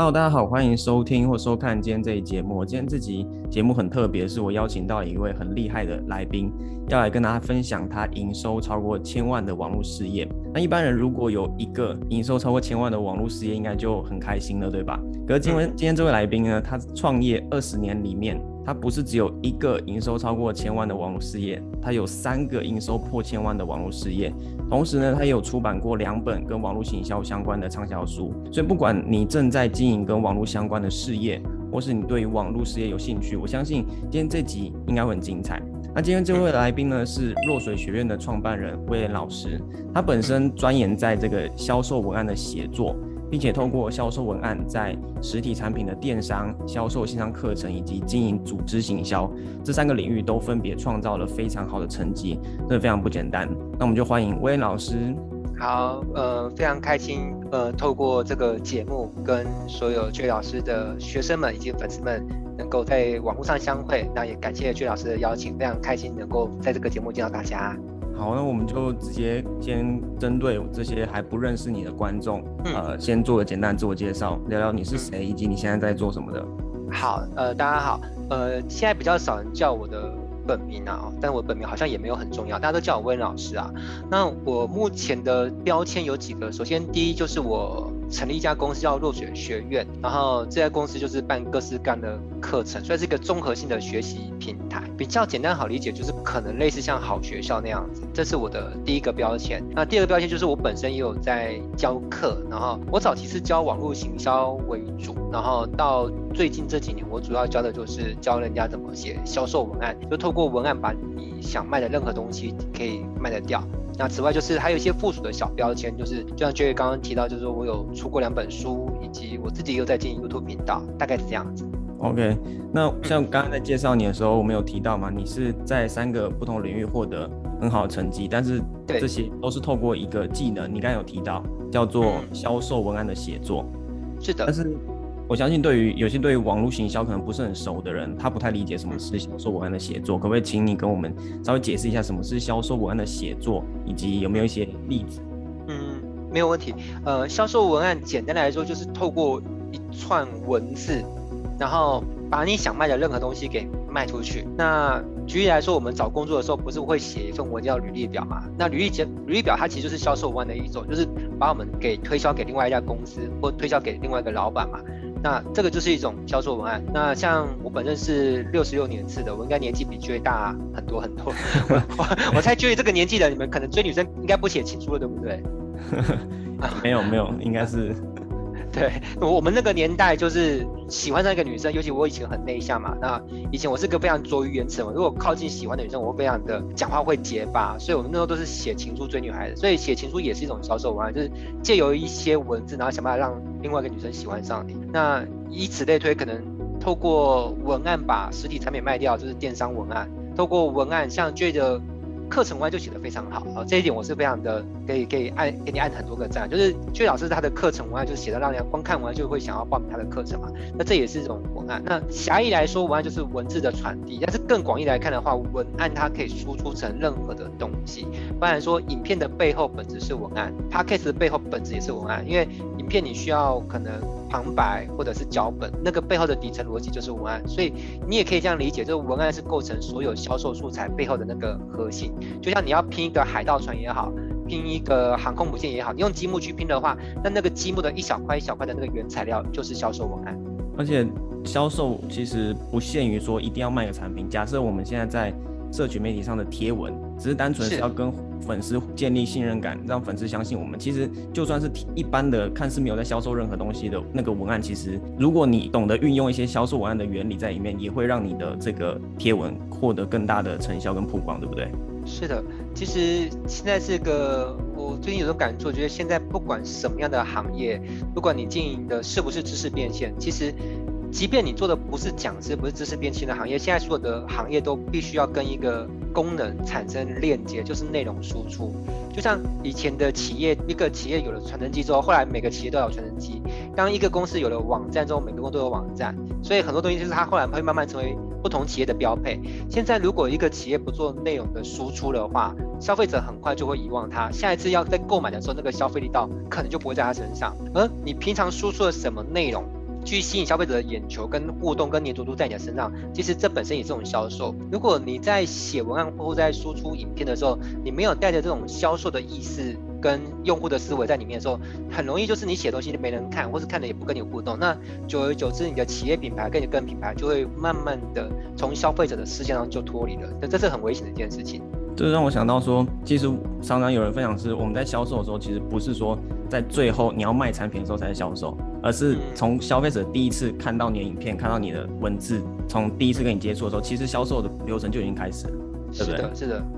Hello，大家好，欢迎收听或收看今天这一节目。今天这集节目很特别，是我邀请到一位很厉害的来宾，要来跟大家分享他营收超过千万的网络事业。那一般人如果有一个营收超过千万的网络事业，应该就很开心了，对吧？可是今天今天这位来宾呢，他创业二十年里面。他不是只有一个营收超过千万的网络事业，他有三个营收破千万的网络事业。同时呢，他也有出版过两本跟网络行销相关的畅销书。所以，不管你正在经营跟网络相关的事业，或是你对于网络事业有兴趣，我相信今天这集应该会很精彩。那今天这位来宾呢，是落水学院的创办人威廉老师，他本身钻研在这个销售文案的写作。并且透过销售文案，在实体产品的电商、销售线上课程以及经营组织行销这三个领域，都分别创造了非常好的成绩，真的非常不简单。那我们就欢迎威廉老师。好，呃，非常开心，呃，透过这个节目，跟所有薛老师的学生们以及粉丝们，能够在网络上相会。那也感谢薛老师的邀请，非常开心能够在这个节目见到大家。好，那我们就直接先针对这些还不认识你的观众，呃，先做个简单自我介绍，聊聊你是谁，以及你现在在做什么的。好，呃，大家好，呃，现在比较少人叫我的本名啊，但我本名好像也没有很重要，大家都叫我温老师啊。那我目前的标签有几个，首先第一就是我。成立一家公司叫落雪学院，然后这家公司就是办各式各样的课程，所以是一个综合性的学习平台。比较简单好理解，就是可能类似像好学校那样子。这是我的第一个标签。那第二个标签就是我本身也有在教课，然后我早期是教网络行销为主，然后到最近这几年，我主要教的就是教人家怎么写销售文案，就透过文案把你想卖的任何东西可以卖得掉。那此外就是还有一些附属的小标签，就是就像 Jerry 刚刚提到，就是说我有出过两本书，以及我自己又在经营 YouTube 频道，大概是这样子。OK，那像刚刚在介绍你的时候，我们有提到嘛，你是在三个不同领域获得很好的成绩，但是这些都是透过一个技能，你刚刚有提到叫做销售文案的写作。是的，但是。我相信，对于有些对于网络行销可能不是很熟的人，他不太理解什么是销售文案的写作。可不可以请你跟我们稍微解释一下什么是销售文案的写作，以及有没有一些例子？嗯，没有问题。呃，销售文案简单来说就是透过一串文字，然后把你想卖的任何东西给卖出去。那举例来说，我们找工作的时候不是会写一份文叫履历表嘛？那履历简履历表它其实就是销售文案的一种，就是把我们给推销给另外一家公司，或推销给另外一个老板嘛。那这个就是一种销售文案。那像我本身是六十六年次的，我应该年纪比 J 大很多很多。我我猜 J 这个年纪的，你们可能追女生应该不写情书了，对不对？没有没有，应该是。对，我们那个年代就是喜欢上一个女生，尤其我以前很内向嘛。那以前我是个非常拙于言辞，如果靠近喜欢的女生，我会非常的讲话会结巴，所以我们那时候都是写情书追女孩子。所以写情书也是一种销售文案，就是借由一些文字，然后想办法让另外一个女生喜欢上你。那以此类推，可能透过文案把实体产品卖掉，就是电商文案；透过文案，像追着。课程文案就写得非常好啊，这一点我是非常的可以可以按给你按很多个赞，就是薛老师他的课程文案就是写的让人光看完就会想要报名他的课程嘛，那这也是一种文案。那狭义来说，文案就是文字的传递，但是更广义来看的话，文案它可以输出成任何的东西。不然说，影片的背后本质是文案，podcast 的背后本质也是文案，因为影片你需要可能旁白或者是脚本，那个背后的底层逻辑就是文案，所以你也可以这样理解，就是文案是构成所有销售素材背后的那个核心。就像你要拼一个海盗船也好，拼一个航空母舰也好，你用积木去拼的话，那那个积木的一小块一小块的那个原材料就是销售文案。而且销售其实不限于说一定要卖个产品。假设我们现在在社群媒体上的贴文，只是单纯是要跟粉丝建立信任感，让粉丝相信我们。其实就算是一般的看似没有在销售任何东西的那个文案，其实如果你懂得运用一些销售文案的原理在里面，也会让你的这个贴文获得更大的成效跟曝光，对不对？是的，其实现在这个，我最近有种感触，觉得现在不管什么样的行业，不管你经营的是不是知识变现，其实，即便你做的不是讲师，不是知识变现的行业，现在所有的行业都必须要跟一个功能产生链接，就是内容输出。就像以前的企业，一个企业有了传真机之后，后来每个企业都有传真机。当一个公司有了网站之后，每个公司都有网站，所以很多东西就是它后来会慢慢成为。不同企业的标配。现在，如果一个企业不做内容的输出的话，消费者很快就会遗忘它。下一次要在购买的时候，那个消费力道可能就不会在他身上。而你平常输出了什么内容，去吸引消费者的眼球、跟互动、跟粘着度在你的身上，其实这本身也是一种销售。如果你在写文案或者在输出影片的时候，你没有带着这种销售的意思跟用户的思维在里面的时候，很容易就是你写东西没人看，或是看的也不跟你互动。那久而久之，你的企业品牌跟你个人品牌就会慢慢的从消费者的视线上就脱离了。那这是很危险的一件事情。这让我想到说，其实常常有人分享是，我们在销售的时候，其实不是说在最后你要卖产品的时候才是销售，而是从消费者第一次看到你的影片、看到你的文字，从第一次跟你接触的时候，其实销售的流程就已经开始了，对不对？是的，是的，嗯。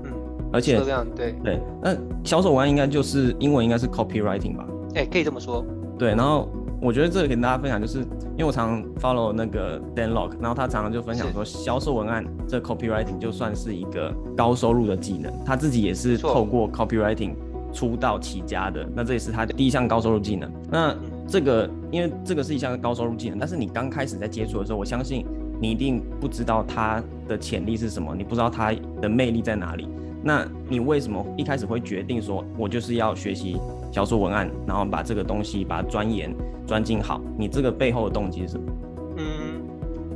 而且这样对对，那销售文案应该就是英文应该是 copywriting 吧？哎，可以这么说。对，然后。我觉得这个跟大家分享，就是因为我常 follow 那个 Dan Lok，然后他常常就分享说，销售文案这 copywriting 就算是一个高收入的技能，他自己也是透过 copywriting 出道起家的，那这也是他的第一项高收入技能。那这个因为这个是一项高收入技能，但是你刚开始在接触的时候，我相信你一定不知道它的潜力是什么，你不知道它的魅力在哪里。那你为什么一开始会决定说，我就是要学习小说文案，然后把这个东西把它钻研、钻进好？你这个背后的动机是什么？嗯，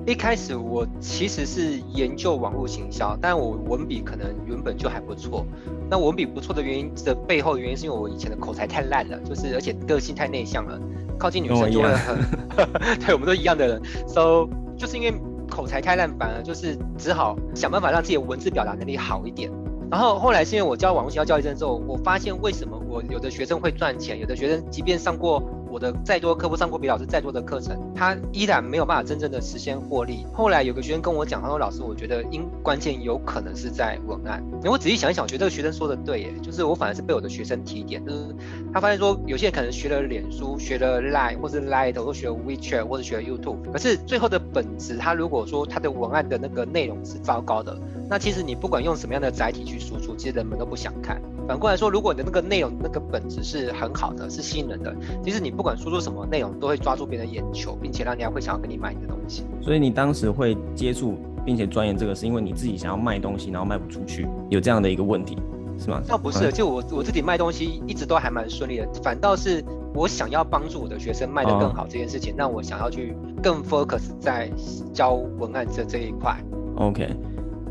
一开始我其实是研究网络行销，但我文笔可能原本就还不错。那文笔不错的原因的背后原因是因为我以前的口才太烂了，就是而且个性太内向了，靠近女生就会很，对，我们都一样的人。So 就是因为口才太烂，反而就是只好想办法让自己的文字表达能力好一点。然后后来是因为我教网络学校教育证之后，我发现为什么我有的学生会赚钱，有的学生即便上过。我的再多客户上过比老师再多的课程，他依然没有办法真正的实现获利。后来有个学生跟我讲，他说：“老师，我觉得因关键有可能是在文案。”我仔细想一想，我觉得这个学生说的对，耶，就是我反而是被我的学生提点，就是他发现说，有些人可能学了脸书、学了 Line 或是 Line，或学 WeChat 或者学 YouTube，可是最后的本质，他如果说他的文案的那个内容是糟糕的，那其实你不管用什么样的载体去输出，其实人们都不想看。反过来说，如果你的那个内容那个本质是很好的，是吸引人的，其实你不管输出什么内容，都会抓住别人的眼球，并且让人家会想要跟你买你的东西。所以你当时会接触并且钻研这个，是因为你自己想要卖东西，然后卖不出去，有这样的一个问题，是吗？倒不是，就我我自己卖东西一直都还蛮顺利的，反倒是我想要帮助我的学生卖得更好这件事情，让我想要去更 focus 在教文案这这一块。OK。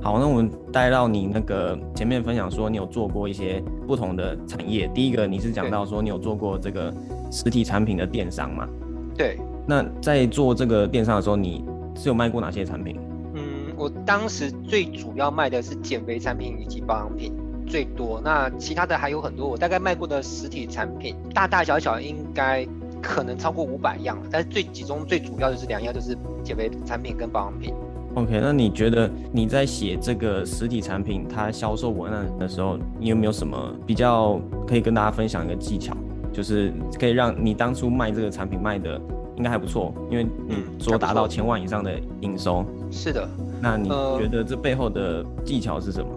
好，那我们带到你那个前面分享说，你有做过一些不同的产业。第一个，你是讲到说你有做过这个实体产品的电商嘛？对。那在做这个电商的时候，你是有卖过哪些产品？嗯，我当时最主要卖的是减肥产品以及保养品最多。那其他的还有很多，我大概卖过的实体产品大大小小应该可能超过五百样，但是最集中最主要的是两样，就是减肥产品跟保养品。OK，那你觉得你在写这个实体产品它销售文案的时候，你有没有什么比较可以跟大家分享一个技巧，就是可以让你当初卖这个产品卖的应该还不错，因为你说达到千万以上的营收。是的。那你觉得这背后的技巧是什么？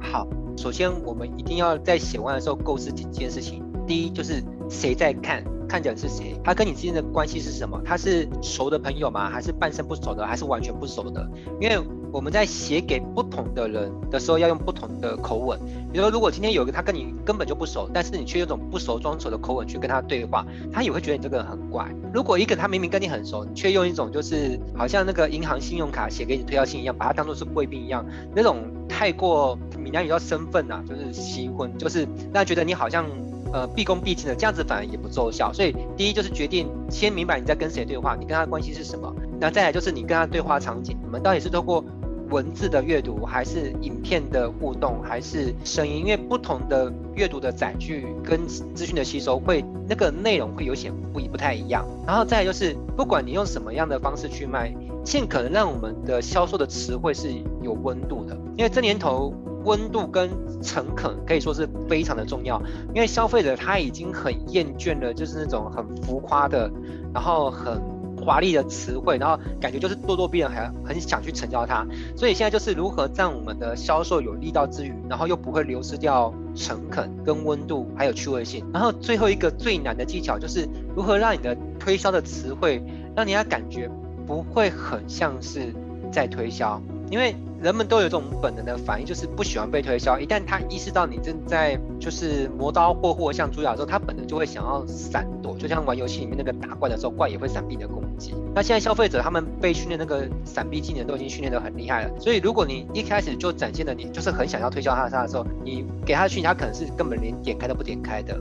好，首先我们一定要在写文案的时候构思几件事情。第一就是谁在看。看起来是谁？他跟你之间的关系是什么？他是熟的朋友吗？还是半生不熟的？还是完全不熟的？因为我们在写给不同的人的时候，要用不同的口吻。比如说，如果今天有一个他跟你根本就不熟，但是你却用种不熟装熟的口吻去跟他对话，他也会觉得你这个人很怪。如果一个他明明跟你很熟，你却用一种就是好像那个银行信用卡写给你推销信一样，把他当做是贵宾一样，那种太过闽南语叫身份呐，就是新婚，就是让觉得你好像。呃，毕恭毕敬的这样子反而也不奏效，所以第一就是决定先明白你在跟谁对话，你跟他的关系是什么。那再来就是你跟他对话场景，你们到底是透过文字的阅读，还是影片的互动，还是声音？因为不同的阅读的载具跟资讯的吸收，会那个内容会有些不不太一样。然后再来就是，不管你用什么样的方式去卖，尽可能让我们的销售的词汇是有温度的，因为这年头。温度跟诚恳可以说是非常的重要，因为消费者他已经很厌倦了，就是那种很浮夸的，然后很华丽的词汇，然后感觉就是咄咄逼人，还很想去成交它。所以现在就是如何让我们的销售有力道之余，然后又不会流失掉诚恳跟温度，还有趣味性。然后最后一个最难的技巧就是如何让你的推销的词汇让人家感觉不会很像是在推销。因为人们都有这种本能的反应，就是不喜欢被推销。一旦他意识到你正在就是磨刀霍霍像猪牙的时候，他本能就会想要闪躲，就像玩游戏里面那个打怪的时候，怪也会闪避你的攻击。那现在消费者他们被训练那个闪避技能都已经训练得很厉害了，所以如果你一开始就展现了你就是很想要推销他的时候，你给他的讯息，他可能是根本连点开都不点开的。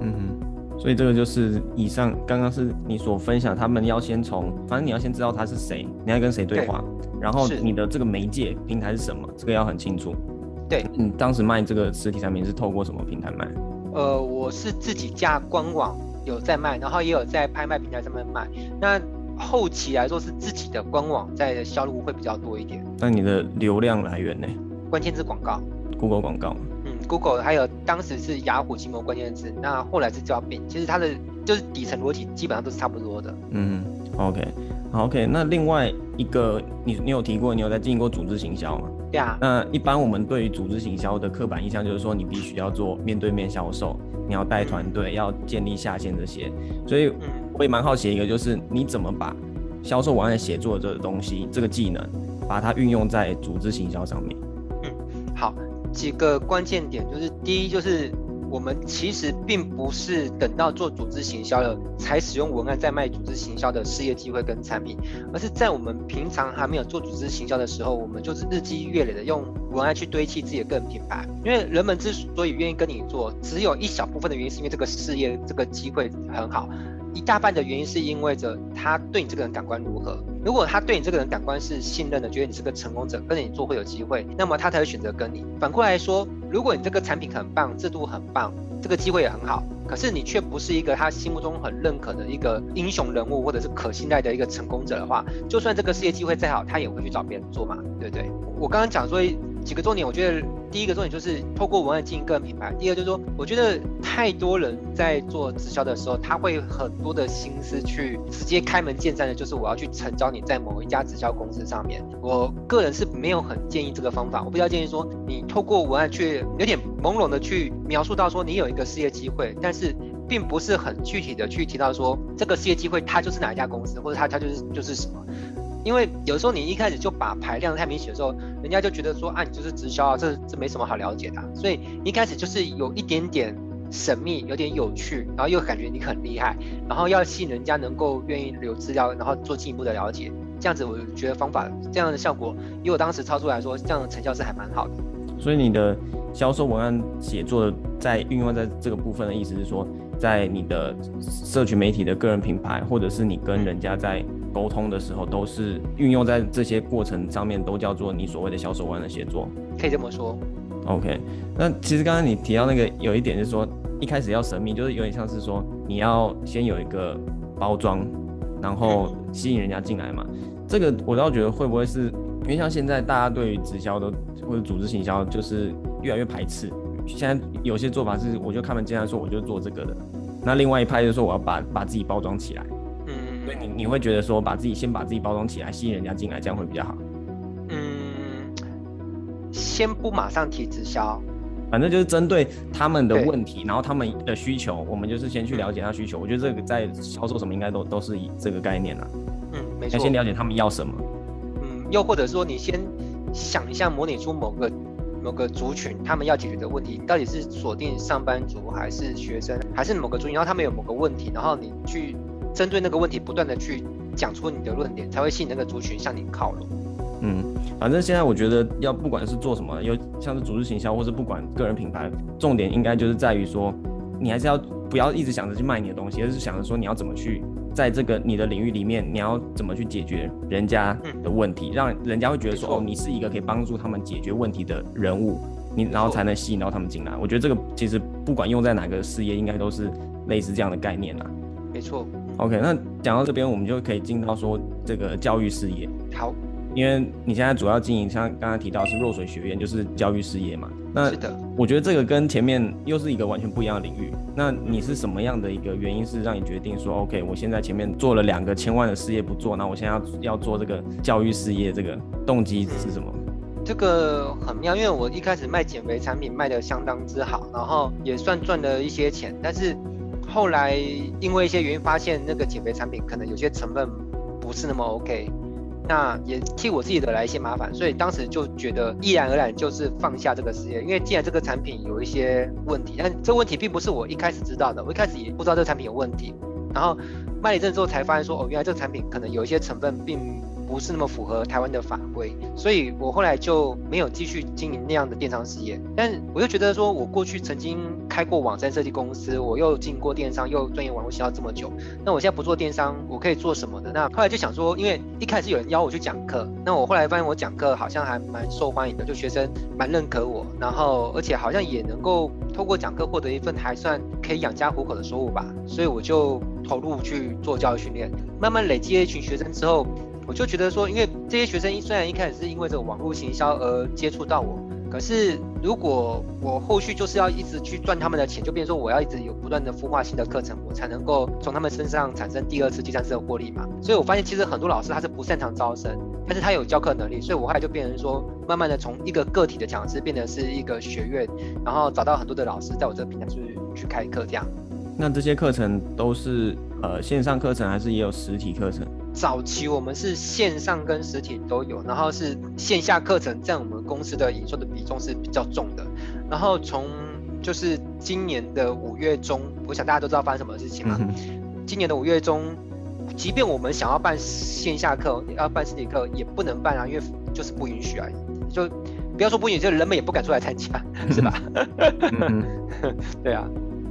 嗯哼，所以这个就是以上刚刚是你所分享，他们要先从，反正你要先知道他是谁，你要跟谁对话，然后你的这个媒介平台是什么，这个要很清楚。对，你当时卖这个实体产品是透过什么平台卖？呃，我是自己架官网有在卖，然后也有在拍卖平台上面卖。那后期来说是自己的官网在销路会比较多一点。那你的流量来源呢？关键字广告，Google 广告。Google 还有当时是雅虎、奇摩关键字，那后来是叫 Bing，其实它的就是底层逻辑基本上都是差不多的。嗯，OK，好 OK。那另外一个，你你有提过，你有在经营过组织行销吗？对啊。那一般我们对于组织行销的刻板印象就是说，你必须要做面对面销售，你要带团队，要建立下线这些。所以我也蛮好奇一个，就是你怎么把销售文案写作这个东西，这个技能，把它运用在组织行销上面？嗯，好。几个关键点就是，第一就是我们其实并不是等到做组织行销了才使用文案在卖组织行销的事业机会跟产品，而是在我们平常还没有做组织行销的时候，我们就是日积月累的用文案去堆砌自己的个人品牌。因为人们之所以愿意跟你做，只有一小部分的原因是因为这个事业这个机会很好。一大半的原因是因为着他对你这个人感官如何。如果他对你这个人感官是信任的，觉得你是个成功者，跟着你做会有机会，那么他才会选择跟你。反过来说，如果你这个产品很棒，制度很棒，这个机会也很好，可是你却不是一个他心目中很认可的一个英雄人物，或者是可信赖的一个成功者的话，就算这个事业机会再好，他也会去找别人做嘛，对不对？我刚刚讲说。几个重点，我觉得第一个重点就是透过文案经营个人品牌。第二就是说，我觉得太多人在做直销的时候，他会很多的心思去直接开门见山的，就是我要去成交你在某一家直销公司上面。我个人是没有很建议这个方法。我比较建议说，你透过文案去有点朦胧的去描述到说你有一个事业机会，但是并不是很具体的去提到说这个事业机会它就是哪一家公司，或者它它就是就是什么。因为有时候你一开始就把牌量太明显的时候，人家就觉得说啊，你就是直销啊，这这没什么好了解的。所以一开始就是有一点点神秘，有点有趣，然后又感觉你很厉害，然后要吸引人家能够愿意留资料，然后做进一步的了解。这样子我觉得方法这样的效果，以我当时操作来说，这样的成效是还蛮好的。所以你的销售文案写作在运用在这个部分的意思是说，在你的社群媒体的个人品牌，或者是你跟人家在。沟通的时候都是运用在这些过程上面，都叫做你所谓的销售文案的协作，可以这么说。OK，那其实刚刚你提到那个有一点就是说，一开始要神秘，就是有点像是说你要先有一个包装，然后吸引人家进来嘛。这个我倒觉得会不会是因为像现在大家对于直销都或者组织行销就是越来越排斥。现在有些做法是，我就开门见山说我就做这个的，那另外一派就说我要把把自己包装起来。对你，你会觉得说把自己先把自己包装起来，吸引人家进来，这样会比较好。嗯，先不马上提直销，反正就是针对他们的问题，然后他们的需求，我们就是先去了解他需求。我觉得这个在销售什么应该都都是以这个概念啊。嗯，没错。先了解他们要什么。嗯，又或者说你先想一下，模拟出某个某个族群他们要解决的问题，到底是锁定上班族还是学生，还是某个族群，然后他们有某个问题，然后你去。针对那个问题，不断的去讲出你的论点，才会吸引那个族群向你靠拢。嗯，反正现在我觉得，要不管是做什么，有像是组织行销，或是不管个人品牌，重点应该就是在于说，你还是要不要一直想着去卖你的东西，而是想着说你要怎么去在这个你的领域里面，你要怎么去解决人家的问题，让人家会觉得说，哦，你是一个可以帮助他们解决问题的人物，你然后才能吸引到他们进来。我觉得这个其实不管用在哪个事业，应该都是类似这样的概念啦。没错。OK，那讲到这边，我们就可以进到说这个教育事业。好，因为你现在主要经营，像刚才提到是弱水学院，就是教育事业嘛。那是的，我觉得这个跟前面又是一个完全不一样的领域。那你是什么样的一个原因，是让你决定说，OK，我现在前面做了两个千万的事业不做，那我现在要要做这个教育事业，这个动机是什么？这个很妙，因为我一开始卖减肥产品卖的相当之好，然后也算赚了一些钱，但是。后来因为一些原因，发现那个减肥产品可能有些成分不是那么 OK，那也替我自己惹来一些麻烦，所以当时就觉得毅然而然就是放下这个事业，因为既然这个产品有一些问题，但这个问题并不是我一开始知道的，我一开始也不知道这个产品有问题，然后卖一阵之后才发现说，哦，原来这个产品可能有一些成分并。不是那么符合台湾的法规，所以我后来就没有继续经营那样的电商事业。但我又觉得说，我过去曾经开过网站设计公司，我又进过电商，又专业网络营销这么久，那我现在不做电商，我可以做什么呢？那后来就想说，因为一开始有人邀我去讲课，那我后来发现我讲课好像还蛮受欢迎的，就学生蛮认可我，然后而且好像也能够透过讲课获得一份还算可以养家糊口的收入吧，所以我就投入去做教育训练，慢慢累积了一群学生之后。我就觉得说，因为这些学生虽然一开始是因为这个网络行销而接触到我，可是如果我后续就是要一直去赚他们的钱，就变成说我要一直有不断的孵化新的课程，我才能够从他们身上产生第二次、第三次的获利嘛。所以我发现其实很多老师他是不擅长招生，但是他有教课能力，所以我后来就变成说，慢慢的从一个个体的讲师变成是一个学院，然后找到很多的老师在我这个平台去去开课这样。那这些课程都是呃线上课程，还是也有实体课程？早期我们是线上跟实体都有，然后是线下课程占我们公司的营收的比重是比较重的。然后从就是今年的五月中，我想大家都知道发生什么事情了。今年的五月中，即便我们想要办线下课，要办实体课也不能办啊，因为就是不允许啊。就不要说不允许，就人们也不敢出来参加，是吧？对啊。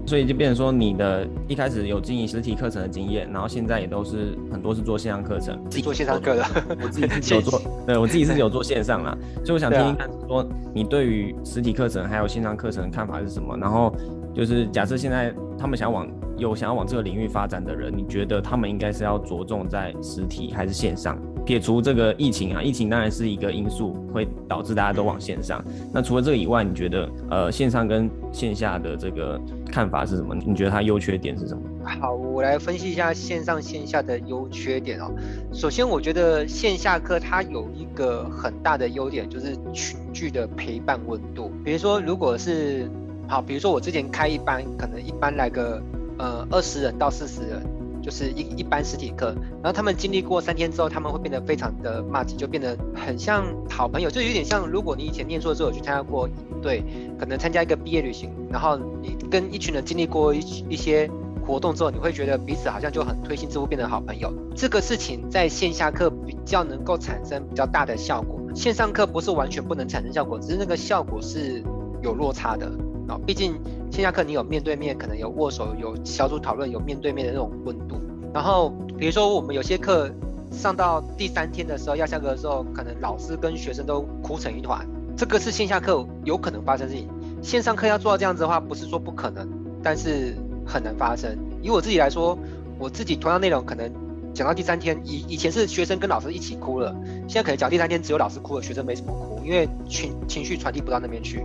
所以就变成说，你的一开始有经营实体课程的经验，然后现在也都是很多是做线上课程，自己做线上课的。我自己是有做，对我自己是有做线上啦。所以我想听听看，说你对于实体课程还有线上课程的看法是什么？然后就是假设现在他们想往有想要往这个领域发展的人，你觉得他们应该是要着重在实体还是线上？撇除这个疫情啊，疫情当然是一个因素，会导致大家都往线上。那除了这个以外，你觉得呃线上跟线下的这个看法是什么？你觉得它优缺点是什么？好，我来分析一下线上线下的优缺点哦。首先，我觉得线下课它有一个很大的优点，就是群聚的陪伴温度。比如说，如果是好，比如说我之前开一班，可能一班来个呃二十人到四十人。就是一一般实体课，然后他们经历过三天之后，他们会变得非常的默契，就变得很像好朋友，就有点像如果你以前念书的时候有去参加过营队，可能参加一个毕业旅行，然后你跟一群人经历过一一些活动之后，你会觉得彼此好像就很推心置腹，变成好朋友。这个事情在线下课比较能够产生比较大的效果，线上课不是完全不能产生效果，只是那个效果是有落差的。啊，毕竟线下课你有面对面，可能有握手、有小组讨论、有面对面的那种温度。然后比如说我们有些课上到第三天的时候要下课的时候，可能老师跟学生都哭成一团。这个是线下课有可能发生事情，线上课要做到这样子的话，不是说不可能，但是很难发生。以我自己来说，我自己同样内容可能讲到第三天，以以前是学生跟老师一起哭了，现在可能讲第三天只有老师哭了，学生没什么哭，因为情情绪传递不到那边去。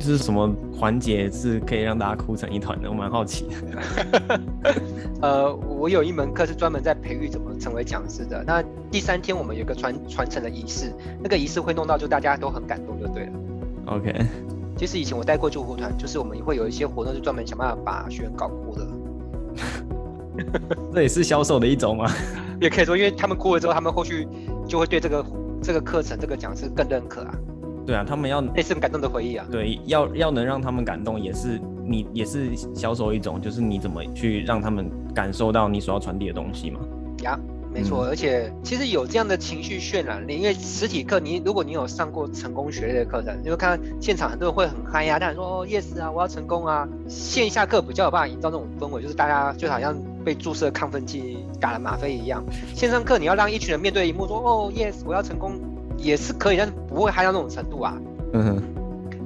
是什么环节是可以让大家哭成一团的？我蛮好奇的。呃，我有一门课是专门在培育怎么成为讲师的。那第三天我们有个传传承的仪式，那个仪式会弄到就大家都很感动就对了。OK。其实以前我带过救护团，就是我们会有一些活动是专门想办法把学员搞哭的。这也是销售的一种吗？也可以说，因为他们哭了之后，他们后续就会对这个这个课程、这个讲师更认可啊。对啊，他们要类似感动的回忆啊。对，要要能让他们感动，也是你也是销售一种，就是你怎么去让他们感受到你所要传递的东西嘛。呀，没错，而且其实有这样的情绪渲染力，因为实体课你如果你有上过成功学类的课程，你会看现场很多人会很嗨呀，大家说哦 yes 啊，我要成功啊。线下课比较有办法营造那种氛围，就是大家就好像被注射亢奋剂打了吗啡一样。线上课你要让一群人面对荧幕说哦 yes 我要成功。也是可以，但是不会嗨到那种程度啊。嗯哼。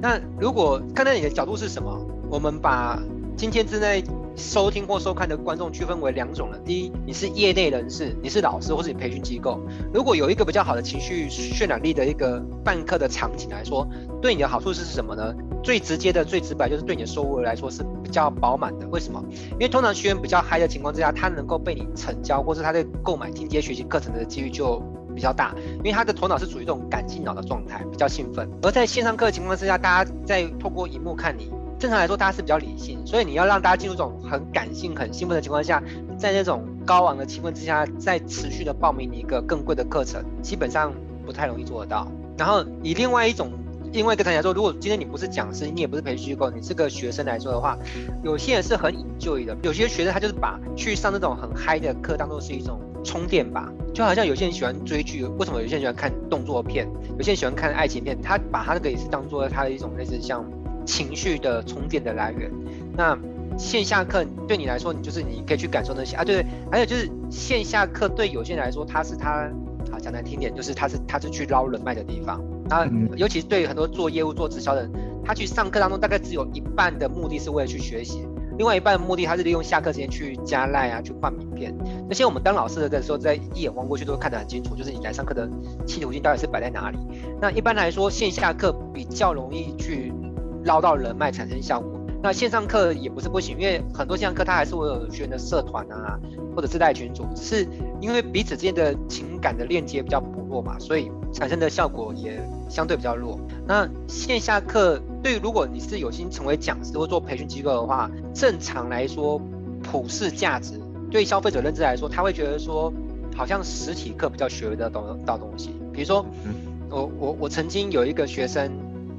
那如果看在你的角度是什么？我们把今天之内收听或收看的观众区分为两种人。第一，你是业内人士，你是老师或是你培训机构。如果有一个比较好的情绪渲染力的一个办课的场景来说，对你的好处是什么呢？最直接的、最直白就是对你的收入来说是比较饱满的。为什么？因为通常学员比较嗨的情况之下，他能够被你成交，或是他在购买进阶学习课程的几率就。比较大，因为他的头脑是处于这种感性脑的状态，比较兴奋。而在线上课的情况之下，大家在透过荧幕看你，正常来说，大家是比较理性，所以你要让大家进入这种很感性、很兴奋的情况下，在那种高昂的气氛之下，再持续的报名你一个更贵的课程，基本上不太容易做得到。然后以另外一种另外一个层来说，如果今天你不是讲师，你也不是培训机构，你是个学生来说的话，有些人是很瘾旧的，有些学生他就是把去上那种很嗨的课当做是一种充电吧，就好像有些人喜欢追剧，为什么有些人喜欢看动作片，有些人喜欢看爱情片，他把他那个也是当做他的一种类似像情绪的充电的来源。那线下课对你来说，你就是你可以去感受那些啊，对对，还有就是线下课对有些人来说，他是他。啊，讲难听点，就是他是他是去捞人脉的地方。他尤其是对很多做业务、做直销的人，他去上课当中，大概只有一半的目的是为了去学习，另外一半的目的他是利用下课时间去加赖啊，去换名片。那些我们当老师的时候，在一眼望过去都会看得很清楚，就是你来上课的企图心到底是摆在哪里。那一般来说，线下课比较容易去捞到人脉，产生效果。那线上课也不是不行，因为很多线上课它还是会有学员的社团啊，或者自带群组，只是因为彼此之间的情感的链接比较薄弱嘛，所以产生的效果也相对比较弱。那线下课对，如果你是有心成为讲师或做培训机构的话，正常来说，普世价值对消费者认知来说，他会觉得说，好像实体课比较学得到到东西。比如说，我我我曾经有一个学生。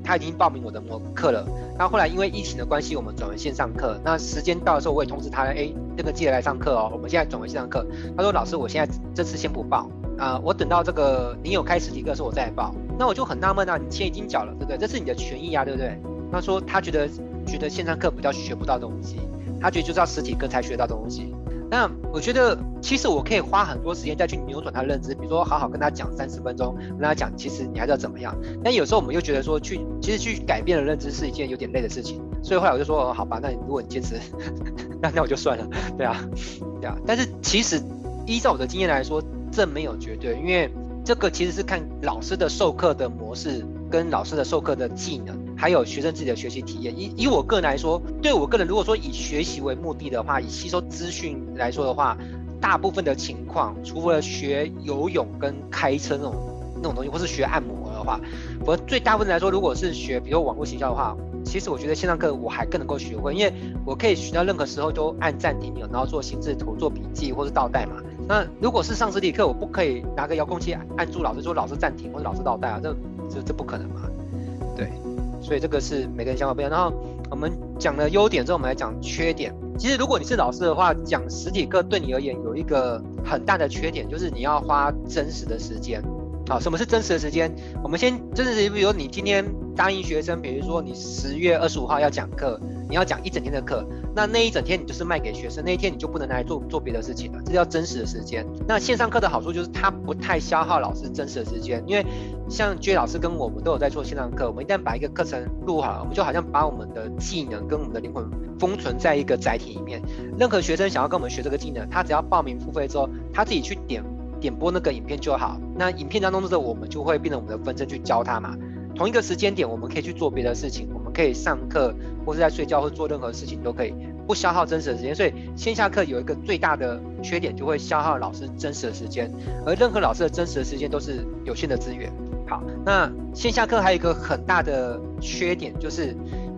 他已经报名我的模课了，那后来因为疫情的关系，我们转为线上课。那时间到的时候，我也通知他，哎，那个记得来上课哦。我们现在转为线上课。他说：“老师，我现在这次先不报啊，我等到这个你有开实体课的时候我再来报。”那我就很纳闷啊，你钱已经缴了，对不对？这是你的权益啊，对不对？他说他觉得觉得线上课比较学不到东西，他觉得就是要实体课才学到东西。那我觉得，其实我可以花很多时间再去扭转他的认知，比如说好好跟他讲三十分钟，跟他讲，其实你还是要怎么样。但有时候我们又觉得说，去其实去改变的认知是一件有点累的事情，所以后来我就说，好吧，那你如果你坚持，那那我就算了，对啊，对啊。但是其实依照我的经验来说，这没有绝对，因为这个其实是看老师的授课的模式跟老师的授课的技能。还有学生自己的学习体验。以以我个人来说，对我个人，如果说以学习为目的的话，以吸收资讯来说的话，大部分的情况，除了学游泳跟开车那种那种东西，或是学按摩的话，我最大部分来说，如果是学比如网络学校的话，其实我觉得线上课我还更能够学会，因为我可以学到任何时候都按暂停钮，然后做心智图、做笔记或是倒带嘛。那如果是上实体课，我不可以拿个遥控器按住老师说老师暂停或者老师倒带啊，这这这不可能嘛？对。所以这个是每个人想法不一样。然后我们讲了优点之后，我们来讲缺点。其实如果你是老师的话，讲实体课对你而言有一个很大的缺点，就是你要花真实的时间。好，什么是真实的时间？我们先真实，比如你今天答应学生，比如说你十月二十五号要讲课，你要讲一整天的课，那那一整天你就是卖给学生，那一天你就不能来做做别的事情了，这叫真实的时间。那线上课的好处就是它不太消耗老师真实的时间，因为像 J 老师跟我们都有在做线上课，我们一旦把一个课程录好了，我们就好像把我们的技能跟我们的灵魂封存在一个载体里面。任何学生想要跟我们学这个技能，他只要报名付费之后，他自己去点。点播那个影片就好，那影片当中的我们就会变成我们的分身去教他嘛。同一个时间点，我们可以去做别的事情，我们可以上课，或是在睡觉，或做任何事情都可以，不消耗真实的时间。所以线下课有一个最大的缺点，就会消耗老师真实的时间，而任何老师的真实的时间都是有限的资源。好，那线下课还有一个很大的缺点，就是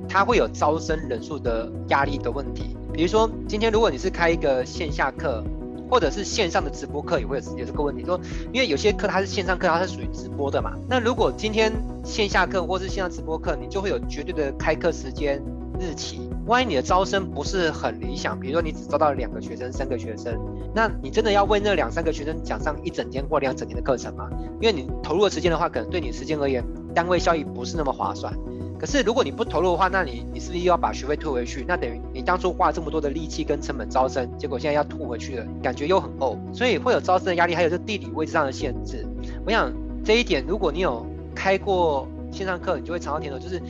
它会有招生人数的压力的问题。比如说，今天如果你是开一个线下课。或者是线上的直播课也会有这个问题，说因为有些课它是线上课，它是属于直播的嘛。那如果今天线下课或是线上直播课，你就会有绝对的开课时间日期。万一你的招生不是很理想，比如说你只招到两个学生、三个学生，那你真的要为那两三个学生讲上一整天或两整天的课程吗？因为你投入的时间的话，可能对你时间而言，单位效益不是那么划算。可是如果你不投入的话，那你你是不是又要把学费退回去？那等于你当初花这么多的力气跟成本招生，结果现在要吐回去了，感觉又很呕，所以会有招生的压力，还有是地理位置上的限制。我想这一点，如果你有开过线上课，你就会尝到甜头，就是。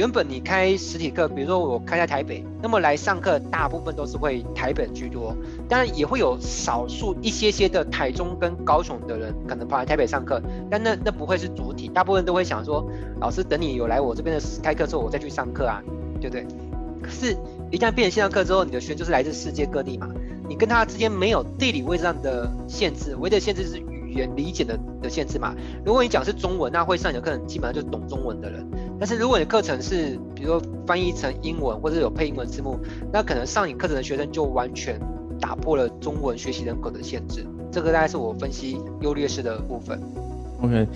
原本你开实体课，比如说我开在台北，那么来上课大部分都是会台北居多，当然也会有少数一些些的台中跟高雄的人可能跑来台北上课，但那那不会是主体，大部分都会想说，老师等你有来我这边的开课之后，我再去上课啊，对不对？可是，一旦变成线上课之后，你的学就是来自世界各地嘛，你跟他之间没有地理位置上的限制，唯一的限制是语言理解的的限制嘛。如果你讲是中文，那会上你的课程基本上就懂中文的人。但是如果你的课程是比如说翻译成英文或者有配英文字幕，那可能上你课程的学生就完全打破了中文学习人口的限制。这个大概是我分析优劣势的部分。OK，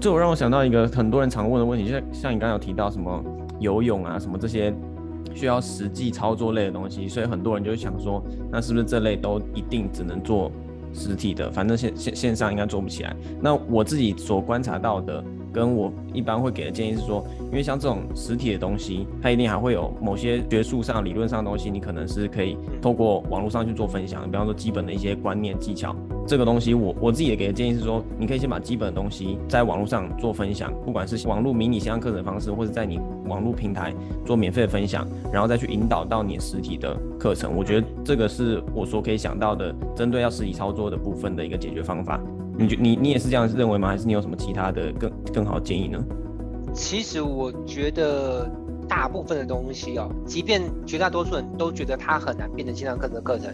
这我让我想到一个很多人常问的问题，就像像你刚刚有提到什么游泳啊什么这些需要实际操作类的东西，所以很多人就想说，那是不是这类都一定只能做实体的？反正线线线上应该做不起来。那我自己所观察到的。跟我一般会给的建议是说，因为像这种实体的东西，它一定还会有某些学术上、理论上的东西，你可能是可以透过网络上去做分享。比方说基本的一些观念技巧，这个东西我我自己也给的建议是说，你可以先把基本的东西在网络上做分享，不管是网络迷你线上课程方式，或者在你网络平台做免费的分享，然后再去引导到你实体的课程。我觉得这个是我所可以想到的，针对要实体操作的部分的一个解决方法。你觉你你也是这样认为吗？还是你有什么其他的更更好建议呢？其实我觉得大部分的东西哦，即便绝大多数人都觉得它很难变成线上课程的课程。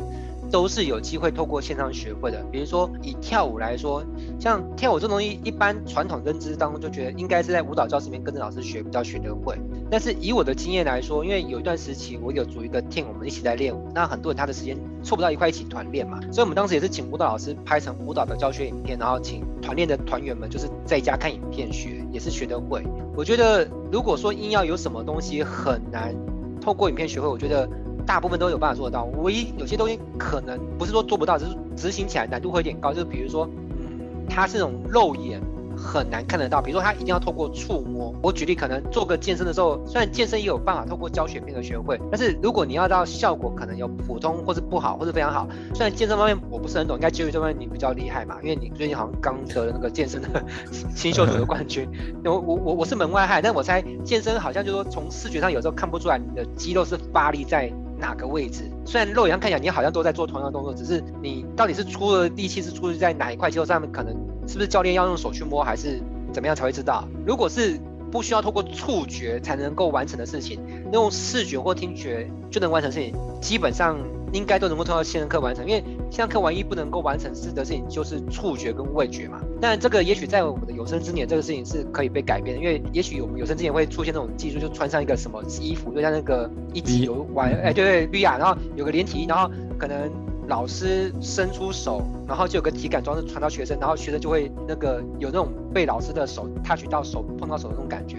都是有机会透过线上学会的。比如说以跳舞来说，像跳舞这东西，一般传统认知当中就觉得应该是在舞蹈教室里面跟着老师学比较学得会。但是以我的经验来说，因为有一段时期我有组一个 team，我们一起在练舞，那很多人他的时间凑不到一块一起团练嘛，所以我们当时也是请舞蹈老师拍成舞蹈的教学影片，然后请团练的团员们就是在家看影片学，也是学得会。我觉得如果说硬要有什么东西很难透过影片学会，我觉得。大部分都有办法做得到，唯一有些东西可能不是说做不到，只是执行起来难度会有点高。就是比如说，嗯，它是那种肉眼很难看得到，比如说它一定要透过触摸。我举例，可能做个健身的时候，虽然健身也有办法透过教学片的学会，但是如果你要到效果，可能有普通或是不好，或是非常好。虽然健身方面我不是很懂，应该基于这方面你比较厉害嘛，因为你最近好像刚得了那个健身的新秀组的冠军。我我我我是门外汉，但我猜健身好像就说从视觉上有时候看不出来你的肌肉是发力在。哪个位置？虽然肉眼上看起来你好像都在做同样的动作，只是你到底是出了力气是出在哪一块肌肉上面？可能是不是教练要用手去摸，还是怎么样才会知道？如果是不需要透过触觉才能够完成的事情，用视觉或听觉就能完成事情，基本上。应该都能够通过线上课完成，因为线上课唯一不能够完成事的事情就是触觉跟味觉嘛。但这个也许在我们的有生之年，这个事情是可以被改变的，因为也许我们有生之年会出现那种技术，就穿上一个什么衣服，就像那个一起游玩，哎，对对，VR，然后有个连体，然后可能老师伸出手，然后就有个体感装置传到学生，然后学生就会那个有那种被老师的手 touch 到手碰到手的那种感觉。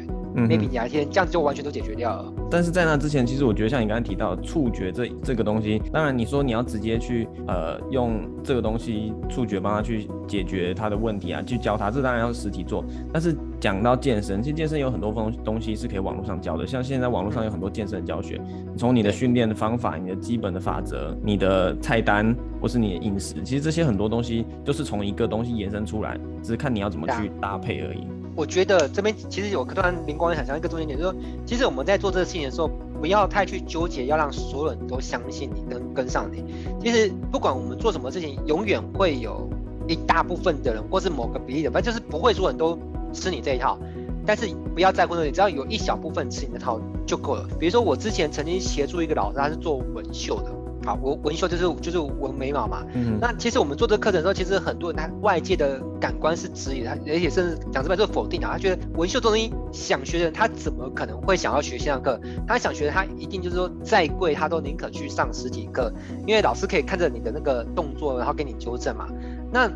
Maybe 哪天这样子就完全都解决掉了。但是在那之前，其实我觉得像你刚才提到触觉这这个东西，当然你说你要直接去呃用这个东西触觉帮他去解决他的问题啊，去教他，这当然要实体做。但是讲到健身，其实健身有很多东东西是可以网络上教的，像现在网络上有很多健身的教学，从你的训练的方法、你的基本的法则、你的菜单或是你的饮食，其实这些很多东西就是从一个东西延伸出来，只是看你要怎么去搭配而已。我觉得这边其实有突然灵光一闪想一个重点点，就是说，其实我们在做这个事情的时候，不要太去纠结，要让所有人都相信你跟跟上你。其实不管我们做什么事情，永远会有一大部分的人，或是某个比例的，反正就是不会所有人都吃你这一套。但是不要在乎那里，只要有一小部分吃你的套就够了。比如说我之前曾经协助一个老师，他是做纹绣的。好，纹纹绣就是就是纹眉毛嘛。嗯。那其实我们做这个课程的时候，其实很多人他外界的感官是质疑他，而且甚至讲直白就是否定的。他觉得纹绣这东西想学的人，他怎么可能会想要学线上课？他想学的，他一定就是说再贵他都宁可去上实体课，因为老师可以看着你的那个动作，然后给你纠正嘛。那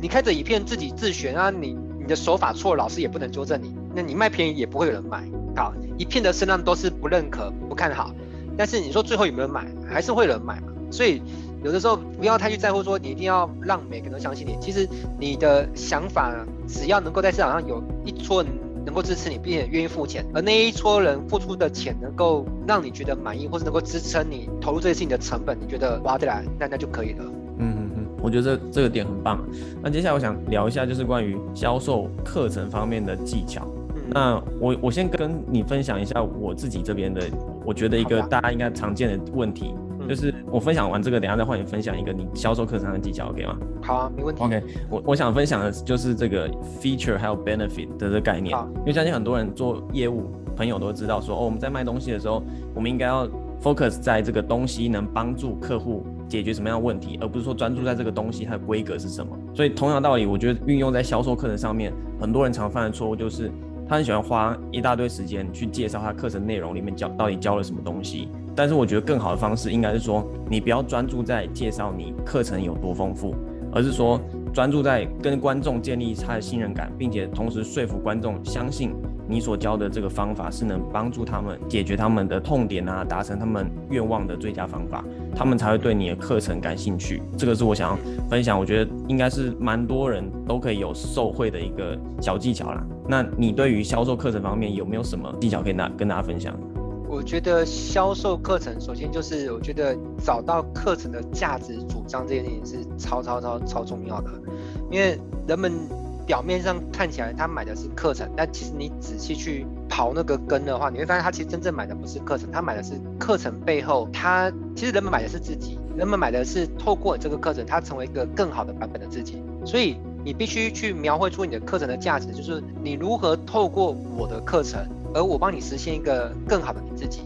你开着一片自己自学啊，你你的手法错，老师也不能纠正你。那你卖便宜也不会有人买。好，一片的声浪都是不认可、不看好。但是你说最后有没有人买，还是会有人买嘛？所以有的时候不要太去在乎说你一定要让每个人都相信你。其实你的想法只要能够在市场上有一撮人能够支持你，并且愿意付钱，而那一撮人付出的钱能够让你觉得满意，或是能够支撑你投入这些事情的成本，你觉得划得来，那那就可以了。嗯嗯嗯，我觉得这这个点很棒。那接下来我想聊一下就是关于销售课程方面的技巧。那我我先跟你分享一下我自己这边的。我觉得一个大家应该常见的问题，就是我分享完这个，等下再换你分享一个你销售课程的技巧，OK 吗？好啊，没问题。OK，我我想分享的就是这个 feature 还有 benefit 的这个概念，因为相信很多人做业务朋友都知道，说哦我们在卖东西的时候，我们应该要 focus 在这个东西能帮助客户解决什么样的问题，而不是说专注在这个东西它的规格是什么。所以同样道理，我觉得运用在销售课程上面，很多人常犯的错误就是。他很喜欢花一大堆时间去介绍他课程内容里面教到底教了什么东西。但是我觉得更好的方式应该是说，你不要专注在介绍你课程有多丰富，而是说专注在跟观众建立他的信任感，并且同时说服观众相信。你所教的这个方法是能帮助他们解决他们的痛点啊，达成他们愿望的最佳方法，他们才会对你的课程感兴趣。这个是我想要分享，我觉得应该是蛮多人都可以有受惠的一个小技巧啦。那你对于销售课程方面有没有什么技巧可以拿跟大家分享？我觉得销售课程，首先就是我觉得找到课程的价值主张这件事情是超超超超重要的，因为人们。表面上看起来他买的是课程，但其实你仔细去刨那个根的话，你会发现他其实真正买的不是课程，他买的是课程背后，他其实人们买的是自己，人们买的是透过这个课程，他成为一个更好的版本的自己。所以你必须去描绘出你的课程的价值，就是你如何透过我的课程，而我帮你实现一个更好的你自己。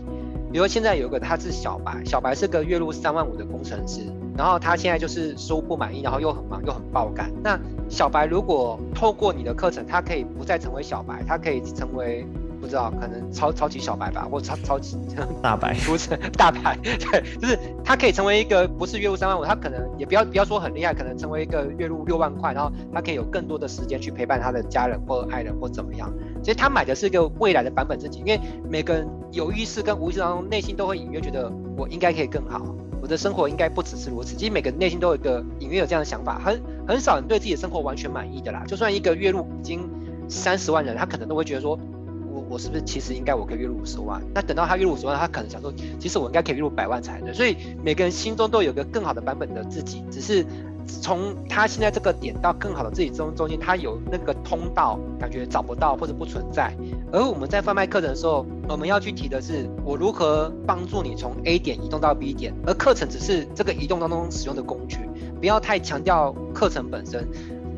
比如现在有个他是小白，小白是个月入三万五的工程师。然后他现在就是收不满意，然后又很忙又很爆肝。那小白如果透过你的课程，他可以不再成为小白，他可以成为不知道可能超超级小白吧，或超超级 大白，不是大白，对，就是他可以成为一个不是月入三万五，他可能也不要不要说很厉害，可能成为一个月入六万块，然后他可以有更多的时间去陪伴他的家人或爱人或怎么样。其实他买的是一个未来的版本自己，因为每个人有意识跟无意识当中内心都会隐约觉得我应该可以更好。我的生活应该不只是如此。其实每个人内心都有一个隐约有这样的想法，很很少人对自己的生活完全满意的啦。就算一个月入已经三十万人，他可能都会觉得说，我我是不是其实应该我可以月入五十万？那等到他月入五十万，他可能想说，其实我应该可以月入百万才对。所以每个人心中都有个更好的版本的自己，只是。从他现在这个点到更好的自己中中间，他有那个通道，感觉找不到或者不存在。而我们在贩卖课程的时候，我们要去提的是我如何帮助你从 A 点移动到 B 点，而课程只是这个移动当中使用的工具，不要太强调课程本身。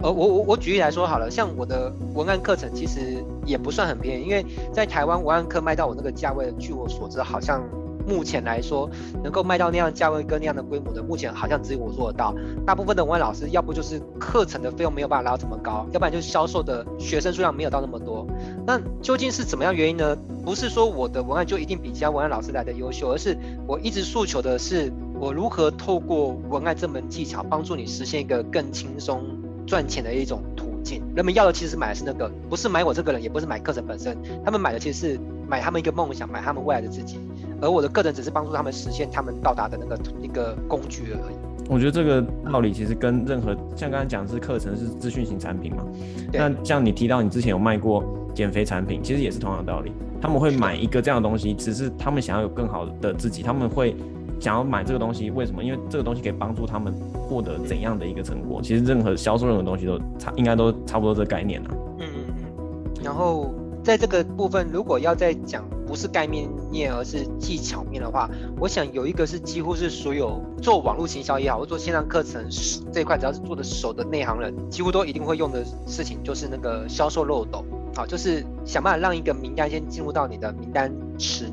而我我我举例来说好了，像我的文案课程其实也不算很便宜，因为在台湾文案课卖到我那个价位，据我所知好像。目前来说，能够卖到那样价位跟那样的规模的，目前好像只有我做得到。大部分的文案老师，要不就是课程的费用没有办法拉到这么高，要不然就是销售的学生数量没有到那么多。那究竟是怎么样原因呢？不是说我的文案就一定比其他文案老师来的优秀，而是我一直诉求的是，我如何透过文案这门技巧，帮助你实现一个更轻松赚钱的一种途径。人们要的其实买的是那个，不是买我这个人，也不是买课程本身，他们买的其实是买他们一个梦想，买他们未来的自己。而我的课程只是帮助他们实现他们到达的那个一个工具而已。我觉得这个道理其实跟任何像刚才讲是课程是资讯型产品嘛，那像你提到你之前有卖过减肥产品，其实也是同样的道理。他们会买一个这样的东西，只是他们想要有更好的自己，他们会想要买这个东西。为什么？因为这个东西可以帮助他们获得怎样的一个成果？其实任何销售任何东西都差，应该都差不多这概念啊。嗯嗯嗯。然后在这个部分，如果要再讲。不是概念面，而是技巧面的话，我想有一个是几乎是所有做网络行销也好，或做线上课程这一块，只要是做的熟的内行人，几乎都一定会用的事情，就是那个销售漏斗，好，就是想办法让一个名单先进入到你的名单池里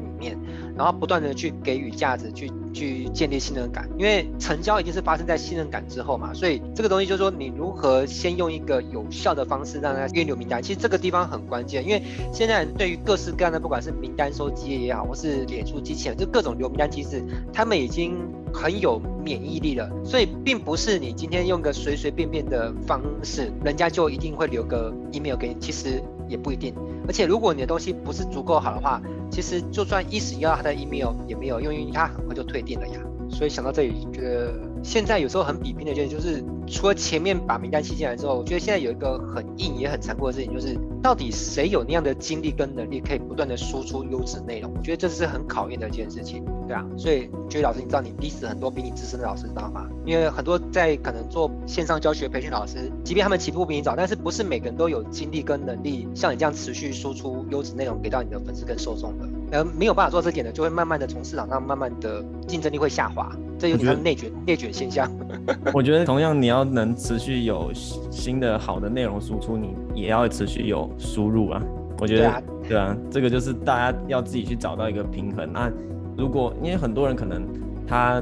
然后不断的去给予价值，去。去建立信任感，因为成交一定是发生在信任感之后嘛，所以这个东西就是说，你如何先用一个有效的方式让他愿留名单，其实这个地方很关键，因为现在对于各式各样的，不管是名单收集也好，或是脸书机器人，就各种留名单机制，他们已经很有免疫力了，所以并不是你今天用个随随便便的方式，人家就一定会留个 email 给你，其实也不一定。而且如果你的东西不是足够好的话，其实就算一时要他的 email 也没有用，因为他很快就退订了呀。所以想到这里，觉得现在有时候很比拼的一件，就是除了前面把名单吸进来之后，我觉得现在有一个很硬也很残酷的事情，就是到底谁有那样的精力跟能力，可以不断的输出优质内容？我觉得这是很考验的一件事情，对啊。所以，觉得老师，你知道你逼死很多比你资深的老师，知道吗？因为很多在可能做线上教学培训老师，即便他们起步比你早，但是不是每个人都有精力跟能力像你这样持续输出优质内容给到你的粉丝跟受众的。呃，没有办法做这点的，就会慢慢的从市场上慢慢的竞争力会下滑，这有点内卷 内卷现象。我觉得同样你要能持续有新的好的内容输出，你也要持续有输入啊。我觉得对啊，这个就是大家要自己去找到一个平衡。那如果因为很多人可能他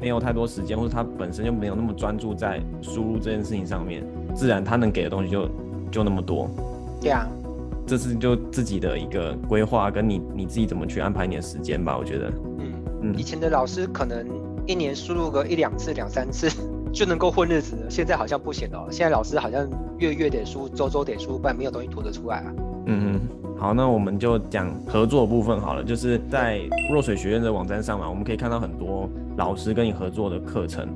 没有太多时间，或者他本身就没有那么专注在输入这件事情上面，自然他能给的东西就就那么多。对啊。这是就自己的一个规划，跟你你自己怎么去安排你的时间吧。我觉得，嗯嗯，以前的老师可能一年输入个一两次、两三次 就能够混日子，现在好像不行了。现在老师好像月月得输，周周得输，不然没有东西吐得出来啊。嗯嗯，好，那我们就讲合作部分好了，就是在弱水学院的网站上嘛，我们可以看到很多老师跟你合作的课程。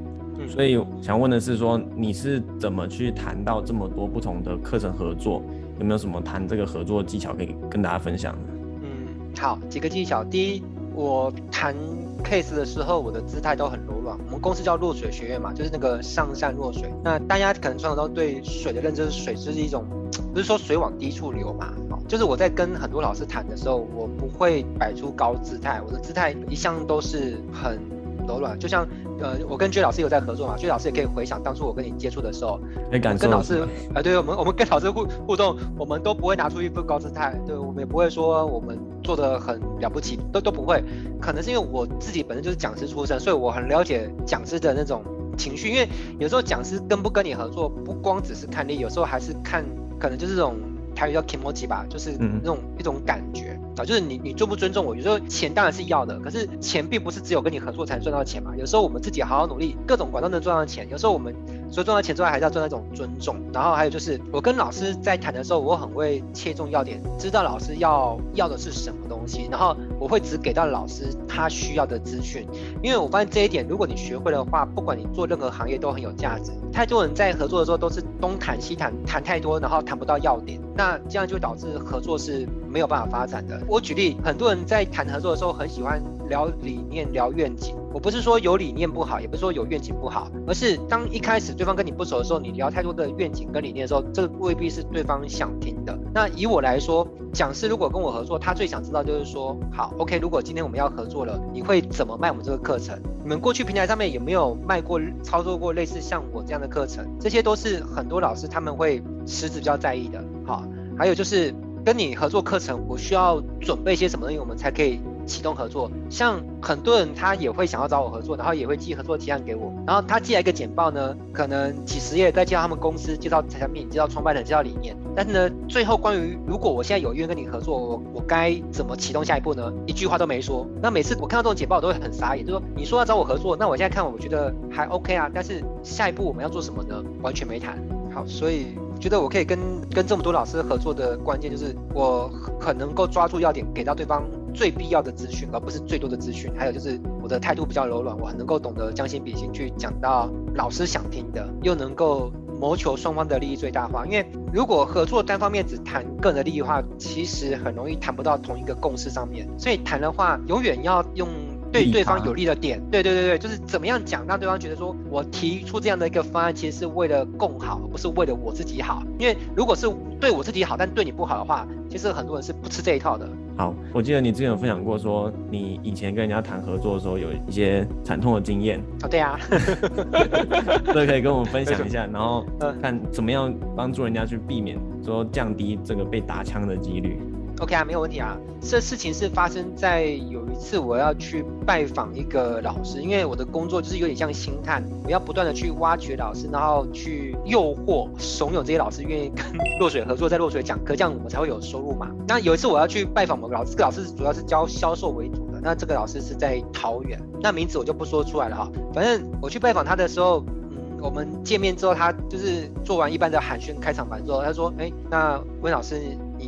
所以想问的是，说你是怎么去谈到这么多不同的课程合作？有没有什么谈这个合作技巧可以跟大家分享？嗯，好，几个技巧。第一，我谈 case 的时候，我的姿态都很柔软。我们公司叫落水学院嘛，就是那个上善若水。那大家可能从小都对水的认知，水就是一种，不是说水往低处流嘛？就是我在跟很多老师谈的时候，我不会摆出高姿态，我的姿态一向都是很柔软，就像。呃，我跟 J 老师有在合作嘛？J 老师也可以回想当初我跟你接触的时候，跟老师，呃，对我们我们跟老师互互动，我们都不会拿出一副高姿态，对我们也不会说我们做的很了不起，都都不会。可能是因为我自己本身就是讲师出身，所以我很了解讲师的那种情绪。因为有时候讲师跟不跟你合作，不光只是看力，有时候还是看，可能就是这种台语叫 kimoji 吧，就是那种一种感觉。啊，就是你你尊不尊重我？有时候钱当然是要的，可是钱并不是只有跟你合作才能赚到钱嘛。有时候我们自己好好努力，各种管道能赚到钱。有时候我们所以赚到钱之外，还是要赚那种尊重。然后还有就是，我跟老师在谈的时候，我很会切中要点，知道老师要要的是什么东西，然后我会只给到老师他需要的资讯。因为我发现这一点，如果你学会的话，不管你做任何行业都很有价值。太多人在合作的时候都是东谈西谈，谈太多，然后谈不到要点，那这样就导致合作是没有办法发展的。我举例，很多人在谈合作的时候很喜欢聊理念、聊愿景。我不是说有理念不好，也不是说有愿景不好，而是当一开始对方跟你不熟的时候，你聊太多的愿景跟理念的时候，这未必是对方想听的。那以我来说，讲师如果跟我合作，他最想知道就是说，好，OK，如果今天我们要合作了，你会怎么卖我们这个课程？你们过去平台上面有没有卖过、操作过类似像我这样的课程？这些都是很多老师他们会实质比较在意的。好，还有就是跟你合作课程，我需要准备些什么东西，我们才可以。启动合作，像很多人他也会想要找我合作，然后也会寄合作提案给我，然后他寄来一个简报呢，可能几十页在介绍他们公司、介绍产品、介绍创办人、介绍理念，但是呢，最后关于如果我现在有意愿跟你合作，我我该怎么启动下一步呢？一句话都没说。那每次我看到这种简报，我都会很傻眼，就说你说要找我合作，那我现在看我觉得还 OK 啊，但是下一步我们要做什么呢？完全没谈。好，所以觉得我可以跟跟这么多老师合作的关键就是我很能够抓住要点，给到对方。最必要的资讯，而不是最多的资讯。还有就是我的态度比较柔软，我很能够懂得将心比心去讲到老师想听的，又能够谋求双方的利益最大化。因为如果合作单方面只谈个人的利益的话，其实很容易谈不到同一个共识上面。所以谈的话，永远要用。对对方有利的点，对对对对，就是怎么样讲，让对方觉得说我提出这样的一个方案，其实是为了共好，不是为了我自己好。因为如果是对我自己好，但对你不好的话，其实很多人是不吃这一套的。好，我记得你之前有分享过，说你以前跟人家谈合作的时候有一些惨痛的经验。哦，对啊，这可以跟我们分享一下，然后看怎么样帮助人家去避免说降低这个被打枪的几率。OK 啊，没有问题啊。这事情是发生在有一次我要去拜访一个老师，因为我的工作就是有点像星探，我要不断的去挖掘老师，然后去诱惑、怂恿这些老师愿意跟落水合作，在落水讲课，这样我们才会有收入嘛。那有一次我要去拜访某个老师，这个老师主要是教销售为主的，那这个老师是在桃园，那名字我就不说出来了哈。反正我去拜访他的时候，嗯，我们见面之后，他就是做完一般的寒暄开场白之后，他说：“哎，那温老师。”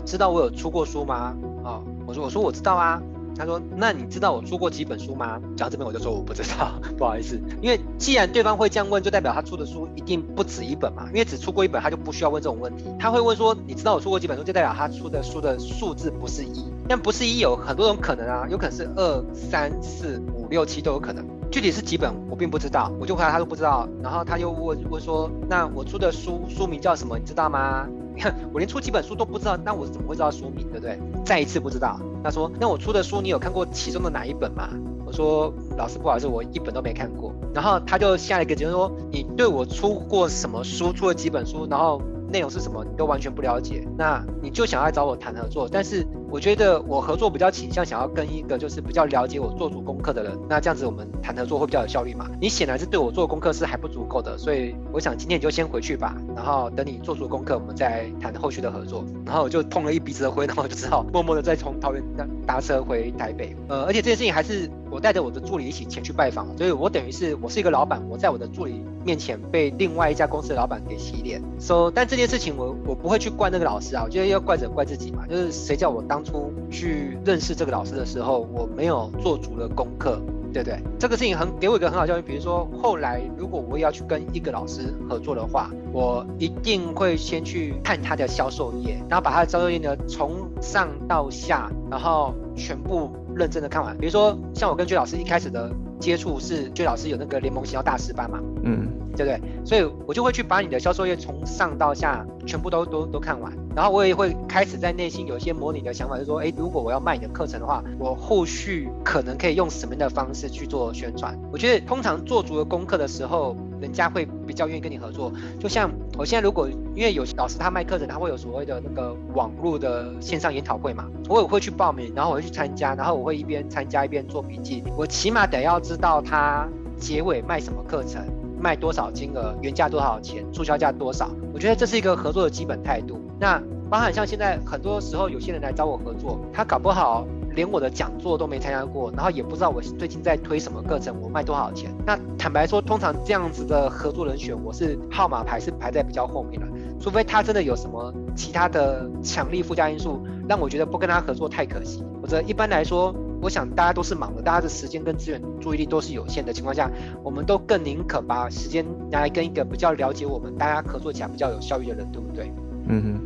知道我有出过书吗？啊，我说我说我知道啊。他说那你知道我出过几本书吗？讲到这边我就说我不知道，不好意思。因为既然对方会这样问，就代表他出的书一定不止一本嘛。因为只出过一本，他就不需要问这种问题。他会问说你知道我出过几本书，就代表他出的书的数字不是一。但不是一有很多种可能啊，有可能是二三四五六七都有可能。具体是几本我并不知道，我就回答他都不知道。然后他又问问说那我出的书书名叫什么？你知道吗？我连出几本书都不知道，那我怎么会知道书名，对不对？再一次不知道。他说：“那我出的书，你有看过其中的哪一本吗？”我说：“老师，不好意思，我一本都没看过。”然后他就下一个结论说：“你对我出过什么书，出了几本书，然后内容是什么，你都完全不了解。那你就想要找我谈合作，但是。”我觉得我合作比较倾向想要跟一个就是比较了解我做足功课的人，那这样子我们谈合作会比较有效率嘛。你显然是对我做功课是还不足够的，所以我想今天你就先回去吧，然后等你做足功课，我们再谈后续的合作。然后我就碰了一鼻子的灰，然后就只好 默默的再从桃园搭车回台北。呃，而且这件事情还是我带着我的助理一起前去拜访，所以我等于是我是一个老板，我在我的助理面前被另外一家公司的老板给洗脸。So，但这件事情我我不会去怪那个老师啊，我觉得要怪者怪自己嘛，就是谁叫我当初去认识这个老师的时候，我没有做足了功课。对不对？这个事情很给我一个很好教育。比如说，后来如果我要去跟一个老师合作的话，我一定会先去看他的销售页，然后把他的销售页呢从上到下，然后全部认真的看完。比如说，像我跟薛老师一开始的接触是，薛老师有那个联盟行销大师班嘛，嗯，对不对？所以我就会去把你的销售页从上到下全部都都都看完。然后我也会开始在内心有一些模拟的想法，就是说，哎，如果我要卖你的课程的话，我后续可能可以用什么样的方式去做宣传？我觉得通常做足了功课的时候，人家会比较愿意跟你合作。就像我现在如果因为有老师他卖课程，他会有所谓的那个网络的线上研讨会嘛，我也会去报名，然后我会去参加，然后我会一边参加一边做笔记。我起码得要知道他结尾卖什么课程，卖多少金额，原价多少钱，促销价多少。我觉得这是一个合作的基本态度。那包含像现在很多时候，有些人来找我合作，他搞不好连我的讲座都没参加过，然后也不知道我最近在推什么课程，我卖多少钱。那坦白说，通常这样子的合作人选，我是号码牌是排在比较后面的，除非他真的有什么其他的强力附加因素，让我觉得不跟他合作太可惜。否则一般来说，我想大家都是忙的，大家的时间跟资源、注意力都是有限的情况下，我们都更宁可把时间拿来跟一个比较了解我们，大家合作起来比较有效率的人，对不对？嗯哼。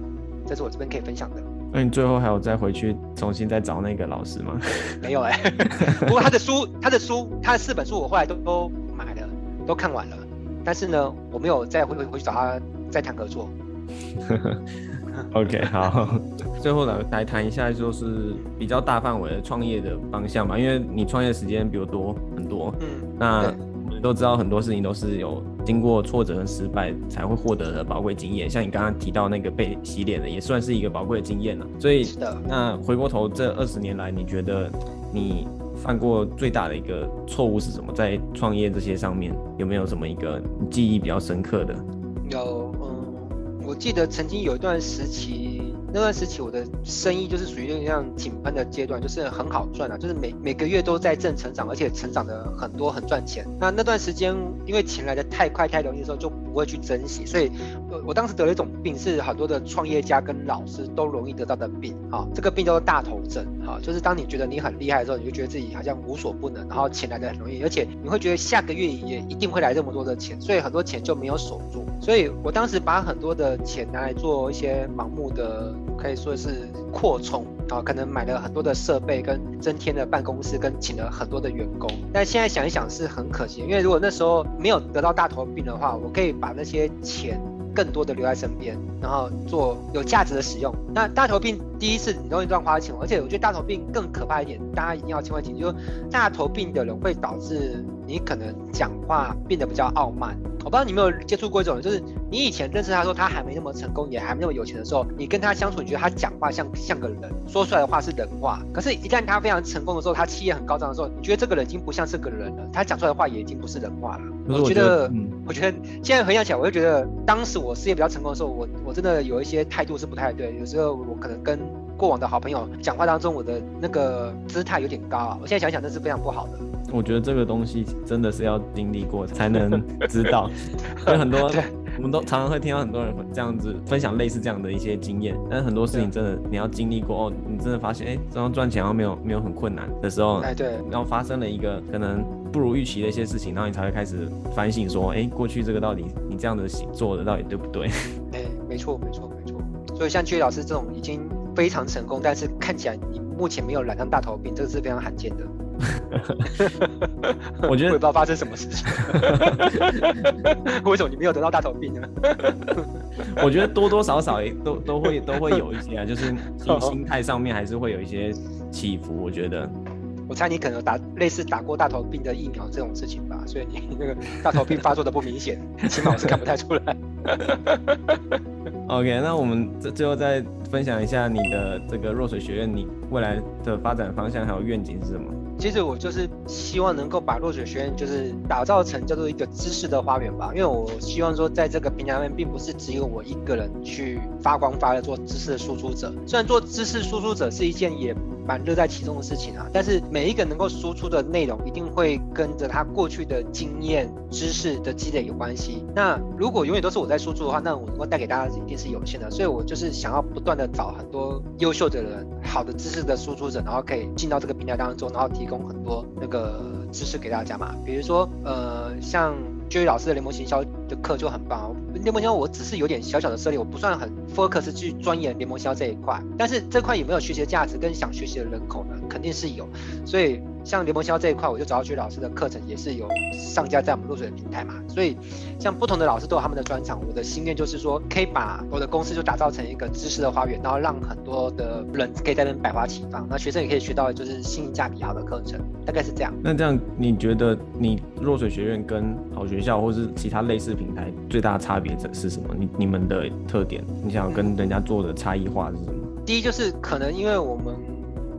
这是我这边可以分享的。那你最后还有再回去重新再找那个老师吗？没有哎，不过他的书、他的书、他的四本书我后来都都买了，都看完了。但是呢，我没有再回回回去找他再谈合作。OK，好。最后来，来谈一下就是比较大范围的创业的方向嘛，因为你创业时间比我多很多。嗯，那我们。都知道很多事情都是有经过挫折和失败才会获得的宝贵经验，像你刚刚提到那个被洗脸的，也算是一个宝贵的经验了。所以，那回过头这二十年来，你觉得你犯过最大的一个错误是什么？在创业这些上面，有没有什么一个记忆比较深刻的？有，嗯，我记得曾经有一段时期。那段时期，我的生意就是属于那样井喷的阶段，就是很好赚啊，就是每每个月都在正成长，而且成长的很多，很赚钱。那那段时间，因为钱来的太快太容易的时候，就不会去珍惜，所以，我我当时得了一种病，是很多的创业家跟老师都容易得到的病啊。这个病叫做大头症啊，就是当你觉得你很厉害的时候，你就觉得自己好像无所不能，然后钱来的很容易，而且你会觉得下个月也一定会来这么多的钱，所以很多钱就没有守住。所以我当时把很多的钱拿来做一些盲目的。可以说是扩充啊，可能买了很多的设备，跟增添了办公室，跟请了很多的员工。但现在想一想是很可惜，因为如果那时候没有得到大头病的话，我可以把那些钱更多的留在身边，然后做有价值的使用。那大头病第一次你容易乱花钱，而且我觉得大头病更可怕一点，大家一定要千万记住，就是大头病的人会导致你可能讲话变得比较傲慢。我不知道你有没有接触过一种，就是你以前认识他说他还没那么成功，也还没那么有钱的时候，你跟他相处，你觉得他讲话像像个人，说出来的话是人话。可是，一旦他非常成功的时候，他气焰很高涨的时候，你觉得这个人已经不像是个人了，他讲出来的话也已经不是人话了。我觉得，我觉得现在回想起来，我就觉得当时我事业比较成功的时候，我我真的有一些态度是不太对。有时候我可能跟过往的好朋友讲话当中，我的那个姿态有点高啊。我现在想想，那是非常不好的。我觉得这个东西真的是要经历过才能知道，有很多我们都常常会听到很多人这样子分享类似这样的一些经验，但是很多事情真的你要经历过哦，你真的发现哎，这样赚钱好像没有没有很困难的时候，哎对，然后发生了一个可能不如预期的一些事情，然后你才会开始反省说，哎，过去这个到底你这样的做的到底对不对？哎，没错没错没错，所以像曲老师这种已经非常成功，但是看起来你目前没有染上大头病，这个是非常罕见的。我觉得不知道发生什么事情，为什么你没有得到大头病呢？我觉得多多少少都都会都会有一些啊，就是心心态上面还是会有一些起伏。我觉得，我猜你可能打类似打过大头病的疫苗这种事情吧，所以你那个大头病发作的不明显，起码我是看不太出来。OK，那我们最最后再分享一下你的这个弱水学院，你未来的发展方向还有愿景是什么？其实我就是希望能够把落水学院就是打造成叫做一个知识的花园吧，因为我希望说在这个平台上面，并不是只有我一个人去发光发热做知识的输出者。虽然做知识输出者是一件也蛮乐在其中的事情啊，但是每一个能够输出的内容，一定会跟着他过去的经验、知识的积累有关系。那如果永远都是我在输出的话，那我能够带给大家一定是有限的。所以我就是想要不断的找很多优秀的人、好的知识的输出者，然后可以进到这个平台当中，然后提。供很多那个知识给大家嘛，比如说呃，像 J 老师的联盟行销的课就很棒。联盟行销我只是有点小小的涉猎，我不算很 focus 去钻研联盟销这一块，但是这块有没有学习的价值跟想学习的人口呢？肯定是有，所以。像联盟销这一块，我就找到薛老师的课程，也是有上架在我们落水的平台嘛。所以，像不同的老师都有他们的专长。我的心愿就是说，可以把我的公司就打造成一个知识的花园，然后让很多的人可以在那边百花齐放，那学生也可以学到就是性价比好的课程，大概是这样。那这样，你觉得你落水学院跟好学校或是其他类似平台最大的差别是什么？你你们的特点，你想要跟人家做的差异化是什么？第一就是可能因为我们。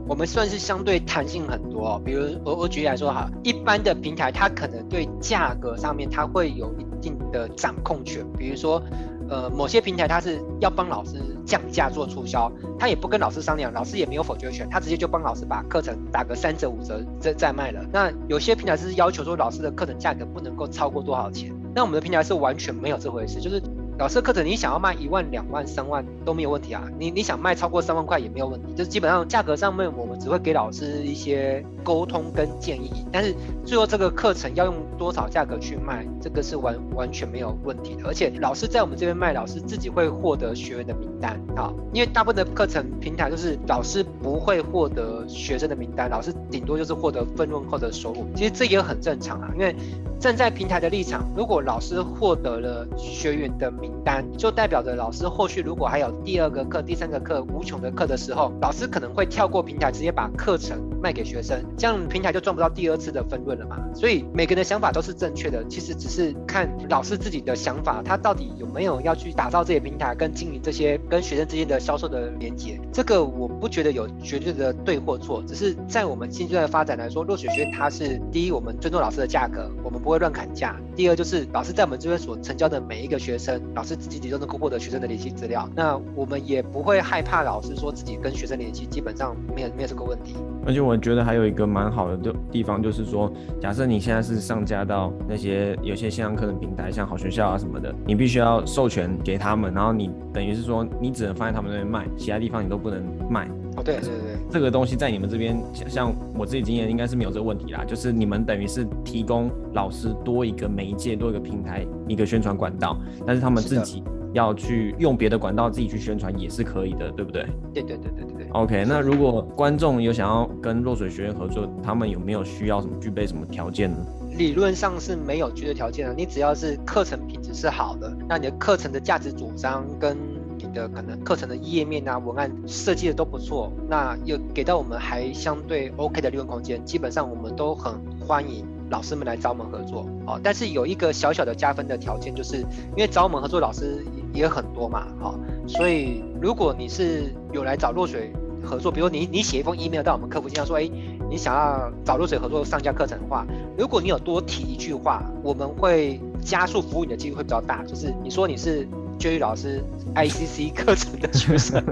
我们算是相对弹性很多，比如我我举例来说哈，一般的平台它可能对价格上面它会有一定的掌控权，比如说，呃，某些平台它是要帮老师降价做促销，他也不跟老师商量，老师也没有否决权，他直接就帮老师把课程打个三折五折再再卖了。那有些平台是要求说老师的课程价格不能够超过多少钱，那我们的平台是完全没有这回事，就是。老师课程，你想要卖一万、两万、三万都没有问题啊。你你想卖超过三万块也没有问题，就是基本上价格上面我们只会给老师一些沟通跟建议，但是最后这个课程要用多少价格去卖，这个是完完全没有问题的。而且老师在我们这边卖，老师自己会获得学员的名单啊，因为大部分的课程平台就是老师不会获得学生的名单，老师顶多就是获得分润后的收入。其实这也很正常啊，因为站在平台的立场，如果老师获得了学员的名，单就代表着老师后续如果还有第二个课、第三个课、无穷的课的时候，老师可能会跳过平台，直接把课程卖给学生，这样平台就赚不到第二次的分润了嘛。所以每个人的想法都是正确的，其实只是看老师自己的想法，他到底有没有要去打造这些平台跟经营这些跟学生之间的销售的连接。这个我不觉得有绝对的对或错，只是在我们现阶段的发展来说，落水学院它是第一，我们尊重老师的价格，我们不不会乱砍价；第二，就是老师在我们这边所成交的每一个学生。老师自己都能够获得学生的联系资料，那我们也不会害怕老师说自己跟学生联系，基本上没有没有这个问题。而且我觉得还有一个蛮好的地地方，就是说，假设你现在是上架到那些有些线上课程平台，像好学校啊什么的，你必须要授权给他们，然后你等于是说你只能放在他们那边卖，其他地方你都不能卖。哦，对对对，这个东西在你们这边，像我自己经验应该是没有这个问题啦，就是你们等于是提供老师多一个媒介，多一个平台，一个宣传管道，但是他们自己要去用别的管道自己去宣传也是可以的，对不对？对对对对对对。OK，那如果观众有想要跟落水学院合作，他们有没有需要什么具备什么条件呢？理论上是没有具备条件的，你只要是课程品质是好的，那你的课程的价值主张跟你的可能课程的页面啊文案设计的都不错，那又给到我们还相对 OK 的利润空间，基本上我们都很欢迎。老师们来找我们合作，哦，但是有一个小小的加分的条件，就是因为找我们合作老师也很多嘛，好，所以如果你是有来找落水合作，比如你你写一封 email 到我们客服信箱说，哎，你想要找落水合作上架课程的话，如果你有多提一句话，我们会加速服务你的机会会比较大，就是你说你是 J 老师 ICC 课程的学生，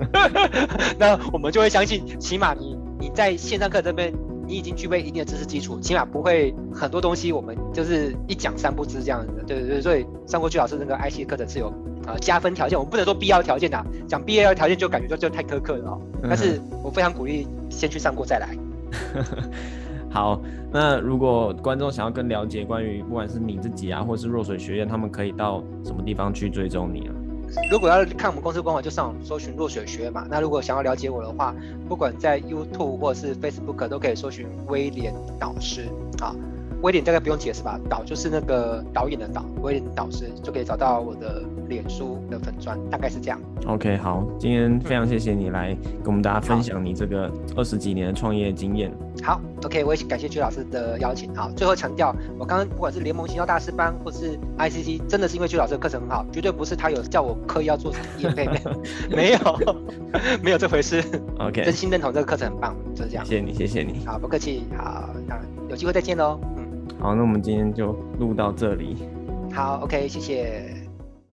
那我们就会相信，起码你你在线上课这边。你已经具备一定的知识基础，起码不会很多东西我们就是一讲三不知这样子的，对对对，所以上过去老师那个 IC 课程是有呃加分条件，我们不能说必要条件啊，讲必要条件就感觉就就太苛刻了哦。但是我非常鼓励先去上过再来。好，那如果观众想要更了解关于不管是你自己啊，或是弱水学院，他们可以到什么地方去追踪你啊？如果要看我们公司官网，就上网搜寻若水学院嘛。那如果想要了解我的话，不管在 YouTube 或是 Facebook 都可以搜寻威廉导师好。威廉大概不用解释吧？导就是那个导演的导，威廉导师就可以找到我的脸书的粉砖，大概是这样。OK，好，今天非常谢谢你来跟我们大家分享你这个二十几年的创业经验。好，OK，我也感谢曲老师的邀请。好，最后强调，我刚刚不管是联盟行销大师班或是 ICC，真的是因为曲老师的课程很好，绝对不是他有叫我刻意要做什么业配，没有，没有这回事。OK，真心认同这个课程很棒，就是这样。谢谢你，谢谢你。好，不客气。好，那有机会再见喽。嗯，好，那我们今天就录到这里。好，OK，谢谢。